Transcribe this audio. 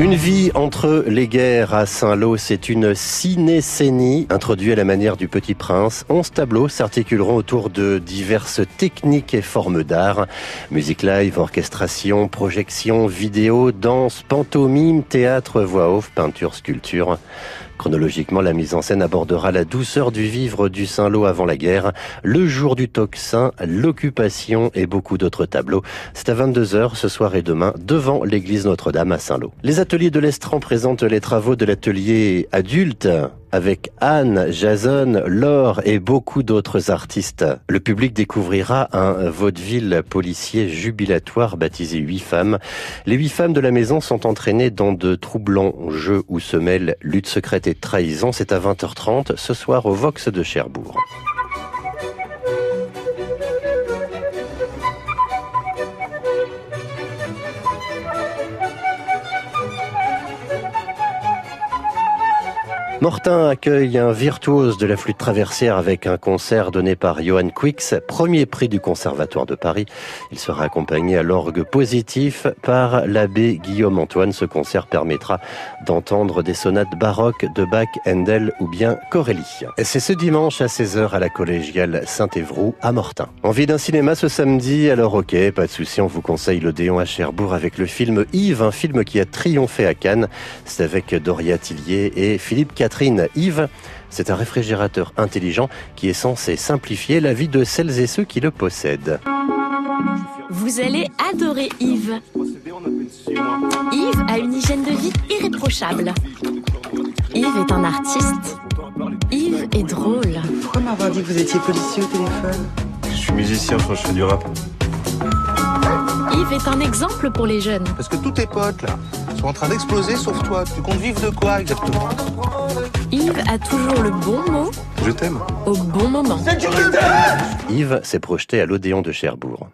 Une vie entre les guerres à Saint-Lô, c'est une cinécénie introduite à la manière du Petit Prince. Onze tableaux s'articuleront autour de diverses techniques et formes d'art. Musique live, orchestration, projection, vidéo, danse, pantomime, théâtre, voix off, peinture, sculpture. Chronologiquement, la mise en scène abordera la douceur du vivre du Saint-Lô avant la guerre, le jour du tocsin, l'occupation et beaucoup d'autres tableaux. C'est à 22h ce soir et demain devant l'église Notre-Dame à Saint-Lô. Les ateliers de l'Estran présentent les travaux de l'atelier adulte avec Anne, Jason, Laure et beaucoup d'autres artistes. Le public découvrira un vaudeville policier jubilatoire baptisé Huit femmes. Les huit femmes de la maison sont entraînées dans de troublants jeux où se mêlent lutte secrète et trahison. C'est à 20h30 ce soir au Vox de Cherbourg. Mortin accueille un virtuose de la flûte traversière avec un concert donné par Johan Quix, premier prix du Conservatoire de Paris. Il sera accompagné à l'orgue positif par l'abbé Guillaume Antoine. Ce concert permettra d'entendre des sonates baroques de Bach, Handel ou bien Corelli. C'est ce dimanche à 16h à la collégiale Saint-Évroult à Mortin. Envie d'un cinéma ce samedi? Alors ok, pas de souci, on vous conseille l'Odéon à Cherbourg avec le film Yves, un film qui a triomphé à Cannes. C'est avec Doria Tillier et Philippe Catherine Yves, c'est un réfrigérateur intelligent qui est censé simplifier la vie de celles et ceux qui le possèdent. Vous allez adorer Yves. Yves a une hygiène de vie irréprochable. Yves est un artiste. Yves est drôle. Pourquoi m'avoir dit que vous étiez policier au téléphone? Je suis musicien, je fais du rap. Yves est un exemple pour les jeunes. Parce que tous tes potes, là, sont en train d'exploser sauf toi. Tu comptes vivre de quoi exactement? Yves a toujours le bon mot Je t'aime. au bon moment. Yves s'est projeté à l'Odéon de Cherbourg.